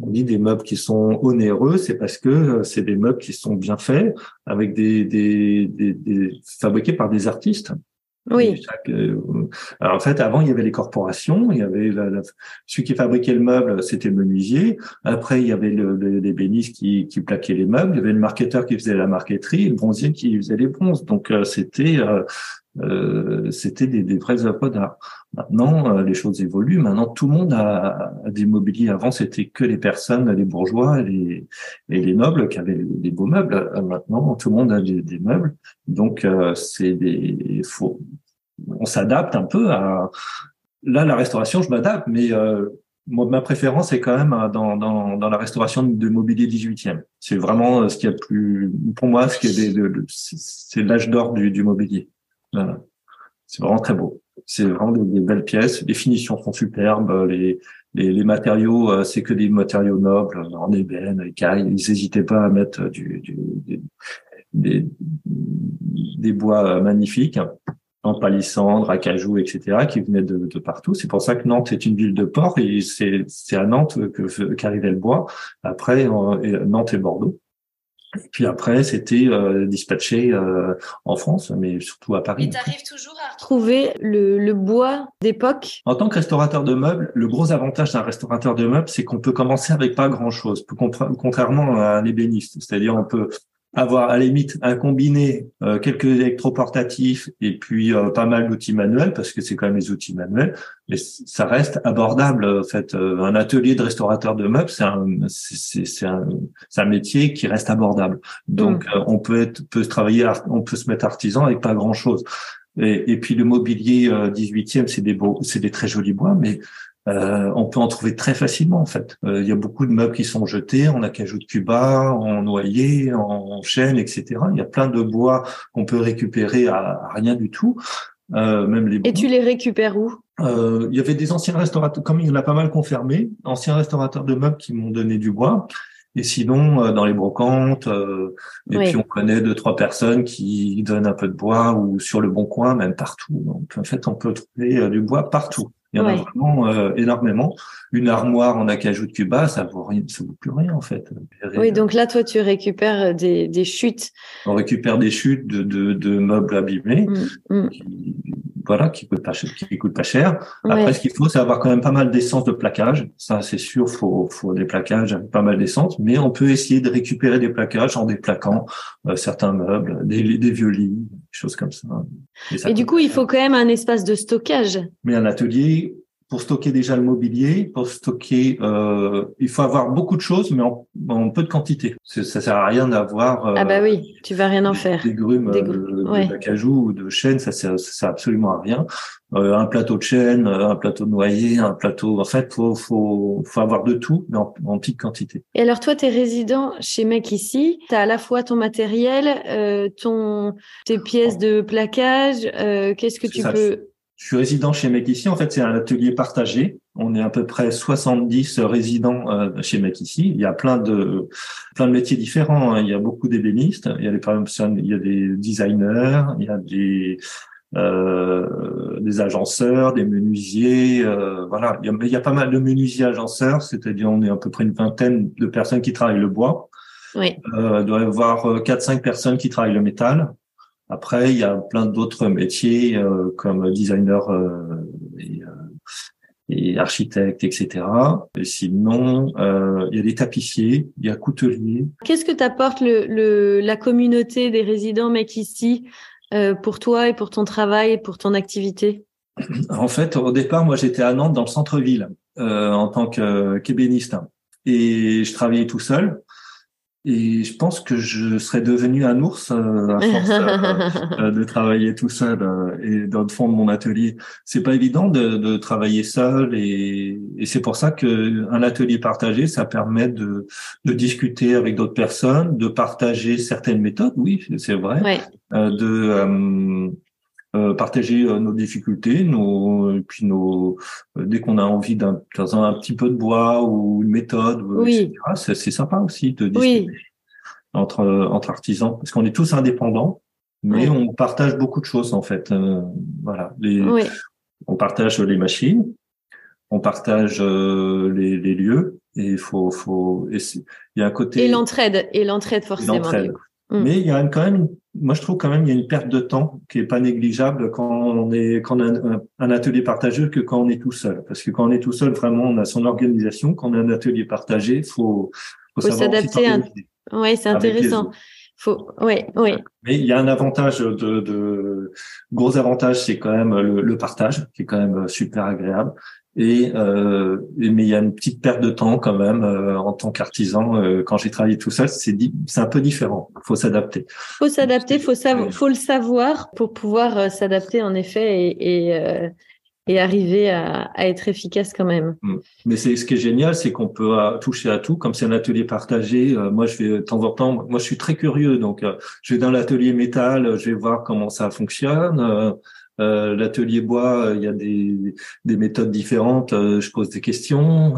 on dit des meubles qui sont onéreux, c'est parce que euh, c'est des meubles qui sont bien faits, avec des, des, des, fabriqués par des artistes. Oui. Euh, alors en fait, avant il y avait les corporations, il y avait la, celui qui fabriquait le meuble, c'était le menuisier. Après, il y avait le, les bénisses qui, qui plaquaient les meubles. Il y avait le marketeur qui faisait la marqueterie, et le bronzier qui faisait les bronzes. Donc euh, c'était euh, c'était des, des vraies œuvres d'art. Maintenant, euh, les choses évoluent. Maintenant, tout le monde a, des mobiliers. Avant, c'était que les personnes, les bourgeois et les, et les nobles qui avaient des beaux meubles. Euh, maintenant, tout le monde a des, des meubles. Donc, c'est des. Faut, on s'adapte un peu à. Là, la restauration, je m'adapte, mais moi, ma préférence est quand même euh, dans, dans, dans la restauration de mobilier 18e. C'est vraiment euh, ce qui est plus, pour moi, ce qui est c'est l'âge d'or du, du mobilier. C'est vraiment très beau. C'est vraiment des, belles pièces. Les finitions sont superbes. Les, les, les matériaux, euh, c'est que des matériaux nobles, en ébène, écaille. Ils n'hésitaient pas à mettre des, des, bois magnifiques en palissandre, acajou, etc., qui venaient de, de partout. C'est pour ça que Nantes est une ville de port et c'est à Nantes que qu'arrivait le bois. Après, Nantes et Bordeaux. Et puis après, c'était euh, dispatché euh, en France, mais surtout à Paris. Et tu arrives toujours à retrouver le, le bois d'époque En tant que restaurateur de meubles, le gros avantage d'un restaurateur de meubles, c'est qu'on peut commencer avec pas grand-chose, contrairement à un ébéniste. C'est-à-dire, on peut avoir à la limite un combiné, euh, quelques électroportatifs et puis euh, pas mal d'outils manuels parce que c'est quand même les outils manuels, mais ça reste abordable. En fait, euh, un atelier de restaurateur de meubles, c'est un, c'est, un, un, métier qui reste abordable. Donc, mm. on peut être, peut travailler, on peut se mettre artisan avec pas grand chose. Et, et puis le mobilier 18e, c'est des beaux, c'est des très jolis bois, mais euh, on peut en trouver très facilement en fait. Euh, il y a beaucoup de meubles qui sont jetés en acajou de Cuba, en noyer, en chêne, etc. Il y a plein de bois qu'on peut récupérer à, rien du tout. Euh, même les Et tu les récupères où? Il y avait des anciens restaurateurs, comme il y en a pas mal confirmés, anciens restaurateurs de meubles qui m'ont donné du bois. Et sinon, dans les brocantes, et puis on connaît deux trois personnes qui donnent un peu de bois ou sur le bon coin, même partout. Donc en fait, on peut trouver du bois partout. Il y en a vraiment euh, énormément. Une armoire en acajou de Cuba, ça vaut rien, ça vaut plus rien en fait. Oui, donc là, toi, tu récupères des, des chutes. On récupère des chutes de, de, de meubles abîmés, mmh, mmh. voilà, qui coûtent pas cher. Qui coûtent pas cher. Après, ce qu'il faut, c'est avoir quand même pas mal d'essence de plaquage. Ça, c'est sûr, faut, faut des plaquages avec pas mal d'essence. Mais on peut essayer de récupérer des plaquages en déplaquant euh, certains meubles, des, des vieux lits, choses comme ça. Et, du coup, il faut quand même un espace de stockage. Mais un atelier, pour stocker déjà le mobilier, pour stocker, euh, il faut avoir beaucoup de choses, mais en, peu de quantité. Ça sert à rien d'avoir. Euh, ah bah oui, tu vas rien en faire. Des grumes, des euh, d'acajou ou de chêne, ça sert, ça sert absolument à rien. Euh, un plateau de chêne, un plateau de noyer, un plateau. En fait, faut faut faut avoir de tout, mais en, en petite quantité. Et alors toi, t'es résident chez Mec ici. T'as à la fois ton matériel, ton tes pièces de plaquage. Qu'est-ce que tu peux je suis résident chez Mec ici. En fait, c'est un atelier partagé. On est à peu près 70 résidents euh, chez Mec ici. Il y a plein de plein de métiers différents. Hein. Il y a beaucoup d'ébénistes. Il y a des personnes, il y a des designers. Il y a des euh, des agenceurs, des menuisiers, euh, voilà. Il y, a, il y, a, pas mal de menuisiers agenceurs, c'est-à-dire on est à peu près une vingtaine de personnes qui travaillent le bois. Oui. Euh, il doit y avoir quatre cinq personnes qui travaillent le métal. Après, il y a plein d'autres métiers euh, comme designer euh, et, euh, et, architecte, etc. Et sinon, il y a des tapissiers, il y a couteliers. Qu'est-ce que t'apporte le, le, la communauté des résidents mec ici pour toi et pour ton travail et pour ton activité? En fait, au départ, moi, j'étais à Nantes dans le centre-ville en tant qu'ébéniste et je travaillais tout seul. Et je pense que je serais devenu un ours euh, à force euh, euh, de travailler tout seul et dans le fond de mon atelier. C'est pas évident de, de travailler seul et, et c'est pour ça que un atelier partagé, ça permet de, de discuter avec d'autres personnes, de partager certaines méthodes. Oui, c'est vrai. Ouais. de euh, partager euh, nos difficultés, nos, et puis nos, euh, dès qu'on a envie d'un, un petit peu de bois ou une méthode, oui. C'est, c'est sympa aussi de discuter entre entre artisans, parce qu'on est tous indépendants, mais on partage beaucoup de choses en fait. voilà, les, on partage les machines, on partage les, les lieux, et il faut faut, il y a un côté et l'entraide et l'entraide forcément. Mm. Mais il y a quand même, moi je trouve quand même il y a une perte de temps qui est pas négligeable quand on est quand on a un, atelier partagé que quand on est tout seul. Parce que quand on est tout seul, vraiment, on a son organisation. Quand on a un atelier partagé, faut faut, faut s'adapter. Un... Oui, c'est intéressant. Faut, oui, oui. Mais il y a un avantage de, de gros avantage, c'est quand même le, le, partage, qui est quand même super agréable. Et, euh, mais il y a une petite perte de temps quand même euh, en tant qu'artisan. Euh, quand j'ai travaillé tout seul, c'est c'est un peu différent. Il faut s'adapter. Faut s'adapter, faut savoir, faut le savoir pour pouvoir s'adapter en effet et, et, et arriver à, être efficace quand même. Mm. Mais c'est ce qui est génial, c'est qu'on peut toucher à tout. Comme c'est un atelier partagé, moi je vais de temps en temps, moi je suis très curieux, donc je vais dans l'atelier métal, je vais voir comment ça fonctionne. Euh, l'atelier bois, euh, il y a des, des méthodes différentes. Euh, je pose des questions.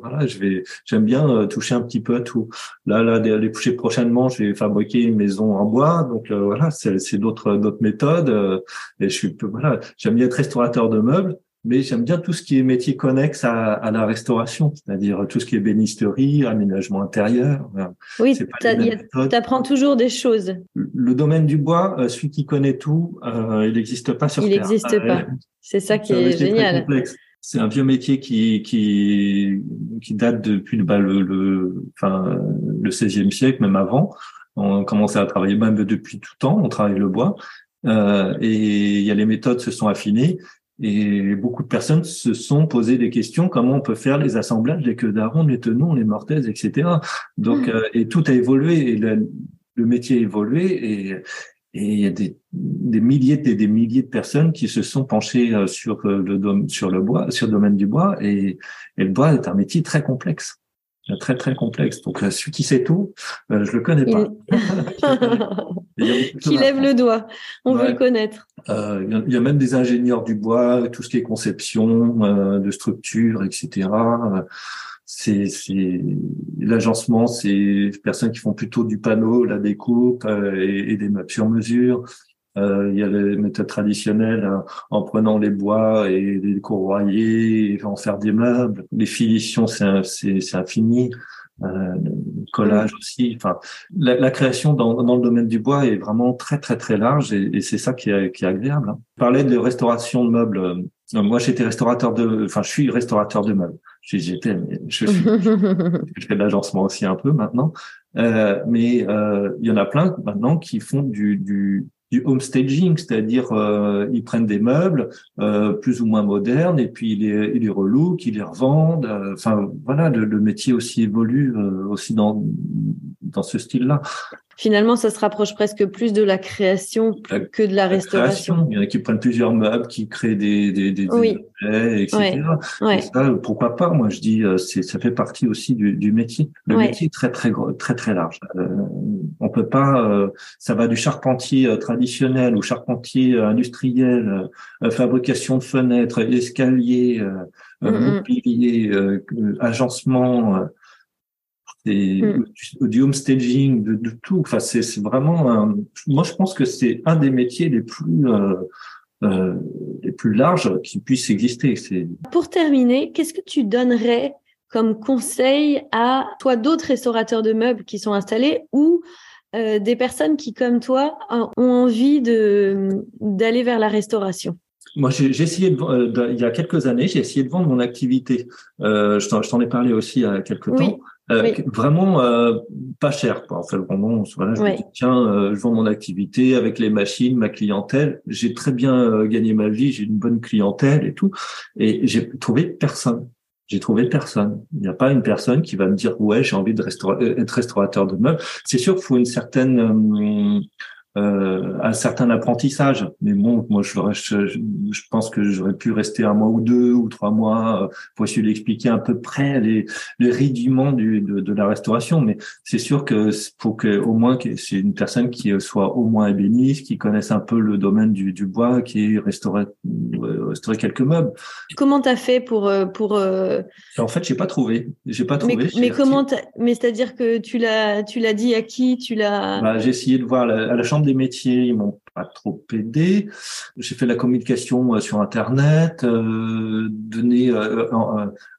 voilà, je vais, j'aime bien toucher un petit peu à tout. Là, là, les, prochainement, je vais fabriquer une maison en bois. Donc voilà, c'est d'autres d'autres méthodes. et je suis, voilà, j'aime bien être restaurateur de meubles mais j'aime bien tout ce qui est métier connexe à, à la restauration, c'est-à-dire tout ce qui est bénisterie, aménagement intérieur. Oui, tu apprends toujours des choses. Le domaine du bois, euh, celui qui connaît tout, euh, il n'existe pas sur il Terre. Il n'existe pas. Euh, c'est ça qui est, génial. C'est un vieux métier qui qui qui date depuis bah, le le enfin le 16e siècle, même avant. On commençait à travailler même depuis tout temps. On travaille le bois. Euh, et il y a les méthodes se sont affinées et beaucoup de personnes se sont posé des questions comment on peut faire les assemblages des queues d'aron, les tenons, les mortaises, etc. Donc, hmm. euh, et tout a évolué et le, métier a évolué et, et il y a des, des milliers et des milliers de personnes qui se sont penchées euh, sur euh, le sur le bois, sur le domaine du bois et, et le bois est un métier très complexe très très complexe. Donc celui qui sait tout, je je le connais pas. qui lève le doigt, on veut le connaître. Euh, il y a même des ingénieurs du bois, tout ce qui est conception euh, de structure, etc. C'est l'agencement, c'est personnes qui font plutôt du panneau, la découpe euh, et, des meubles sur mesure. Il y a les méthodes traditionnelles en prenant les bois et les courroyer et en faire des meubles. Les finitions, c'est infini euh, collage aussi. Enfin, la, la création dans, dans, le domaine du bois est vraiment très très très large et, et c'est ça qui est, qui est agréable. Hein. Parler de restauration de meubles. Euh, moi, j'étais restaurateur de, enfin, je suis restaurateur de meubles. J'étais, je, suis, je fais de l'agencement aussi un peu maintenant. Euh, mais euh, il y en a plein maintenant qui font du, du, du home staging, c'est-à-dire euh, ils prennent des meubles euh, plus ou moins modernes et puis ils les, ils les ils les revendent. Euh, enfin voilà, le, le, métier aussi évolue aussi dans dans ce style-là. Finalement, ça se rapproche presque plus de la création que de la, restauration. Il y en a qui prennent plusieurs meubles, qui créent des, des, des, objets, etc. Et ça, pourquoi pas? Moi, je dis, euh, ça fait partie aussi du, du métier. Le métier est très, très, très, très large. Euh, on peut pas. Euh, ça va du charpentier euh, traditionnel au charpentier industriel, fabrication de fenêtres, escaliers, mm mobilier, agencement mm. du, homestaging, de, de, tout. Enfin, c'est vraiment. moi, je pense que c'est un des métiers les plus euh, euh, les plus larges qui puissent exister. Pour terminer, qu'est-ce que tu donnerais comme conseil à toi d'autres restaurateurs de meubles qui sont installés ou euh, des personnes qui, comme toi, ont envie de d'aller vers la restauration? Moi, j'ai essayé de, il y a quelques années, j'ai essayé de vendre mon activité. Euh, je t'en ai parlé aussi il y a quelques temps. Euh, vraiment euh, pas cher. Quoi. En fait, vraiment, voilà, je me dis, tiens, euh, je vends mon activité avec les machines, ma clientèle. J'ai très bien gagné ma vie, j'ai une bonne clientèle et tout. Et j'ai trouvé personne. J'ai trouvé personne. Il n'y a pas une personne qui va me dire ouais, j'ai envie de être restaurateur de meubles. C'est sûr qu'il faut une certaine euh, un certain apprentissage. Mais bon, moi, je, je, je pense que j'aurais pu rester un mois ou deux ou trois mois euh, pour essayer d'expliquer à peu près les, les rudiments du, de, de, la restauration. Mais c'est sûr que faut que au moins que c'est une personne qui soit au moins ébéniste, qui connaisse un peu le domaine du, du bois, qui ait restauré, restauré quelques meubles. Comment t'as fait pour euh, pour En fait, j'ai pas trouvé. J'ai pas trouvé. Mais, mais comment Mais c'est-à-dire que tu l'as tu l'as dit à qui? Tu l'as bah, J'ai essayé de voir à la chambre des métiers, ils m'ont pas trop aidé. J'ai fait la communication euh, sur Internet, euh, donné euh,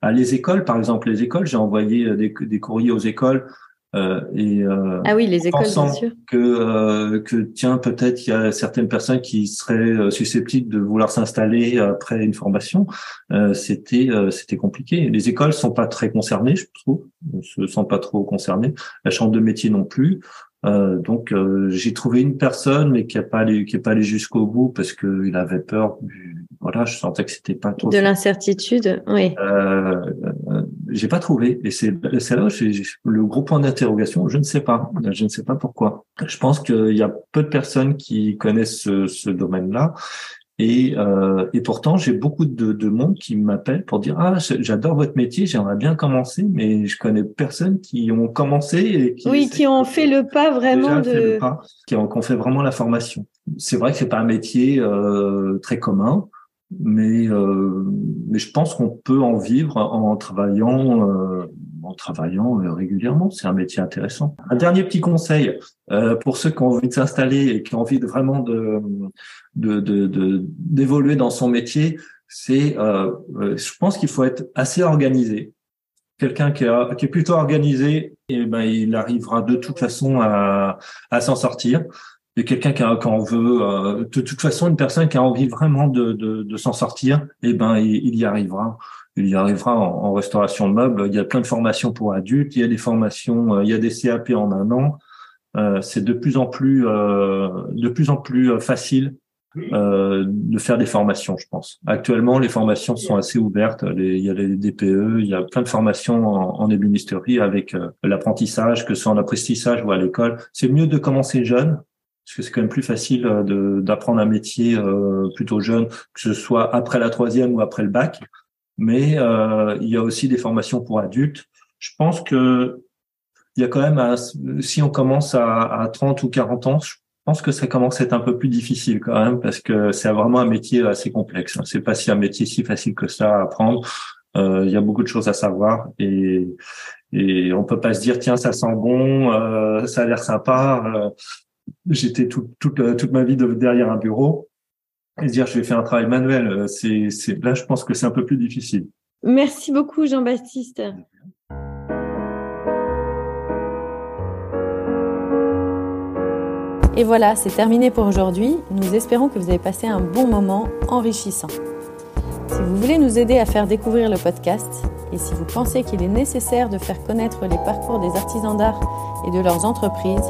à les écoles, par exemple les écoles, j'ai envoyé des, des, courriers aux écoles euh, et ah oui, les écoles, bien sûr. Que que tiens, peut-être il y a certaines personnes qui seraient susceptibles de vouloir s'installer après une formation. c'était c'était compliqué. Les écoles sont pas très concernées, je trouve, ne se sentent pas trop concernées. La chambre de métier non plus. Euh, donc euh, j'ai trouvé une personne mais qui a pas allé qui est pas allé jusqu'au bout parce que il avait peur voilà je sentais que c'était pas trop de l'incertitude oui. Euh, euh, j'ai pas trouvé. Et c'est c'est là où le gros point d'interrogation je ne sais pas. Je ne sais pas pourquoi. Je pense qu'il y a peu de personnes qui connaissent ce, ce domaine là Et, euh, et pourtant, j'ai beaucoup de, de monde qui m'appelle pour dire ah j'adore votre métier, j'aimerais bien commencer, mais je connais personne qui ont commencé et qui oui qui ont fait le pas vraiment de qui ont, fait vraiment la formation. C'est vrai que c'est pas un métier euh, très commun, mais euh, mais je pense qu'on peut en vivre en travaillant euh, en travaillant euh, régulièrement. C'est un métier intéressant. Un dernier petit conseil euh, pour ceux qui ont envie de s'installer et qui ont envie de vraiment de d'évoluer de, dans son métier, c'est euh, je pense qu'il faut être assez organisé. Quelqu'un qui, qui, est plutôt organisé, et eh ben il arrivera de toute façon à, à s'en sortir. Et quelqu'un qui, qui, en veut, de toute façon, une personne qui a envie vraiment de, de, de s'en sortir, eh ben il, y arrivera il y arrivera en, restauration de meubles. Il y a plein de formations pour adultes, il y a des formations, euh, il y a des CAP en un an. Euh, c'est de plus en plus, euh, de plus en plus facile de faire des formations, je pense. Actuellement, les formations sont assez ouvertes. il y a les DPE, il y a plein de formations en, en ébénisterie avec l'apprentissage, que ce soit en apprentissage ou à l'école. C'est mieux de commencer jeune, parce que c'est quand même plus facile d'apprendre un métier plutôt jeune, que ce soit après la troisième ou après le bac mais euh, il y a aussi des formations pour adultes. Je pense que il y a quand même, si on commence à, à 30 ou 40 ans, je pense que ça commence à être un peu plus difficile quand même parce que c'est vraiment un métier assez complexe. C'est pas si un métier si facile que ça à apprendre. Euh, il y a beaucoup de choses à savoir et et on peut pas se dire tiens ça sent bon, euh, ça a l'air sympa. Euh, J'étais toute toute ma vie derrière un bureau et dire je vais faire un travail manuel, euh, c'est, c'est là je pense que c'est un peu plus difficile. Merci beaucoup Jean-Baptiste. Et voilà, c'est terminé pour aujourd'hui. Nous espérons que vous avez passé un bon moment enrichissant. Si vous voulez nous aider à faire découvrir le podcast et si vous pensez qu'il est nécessaire de faire connaître les parcours des artisans d'art et de leurs entreprises,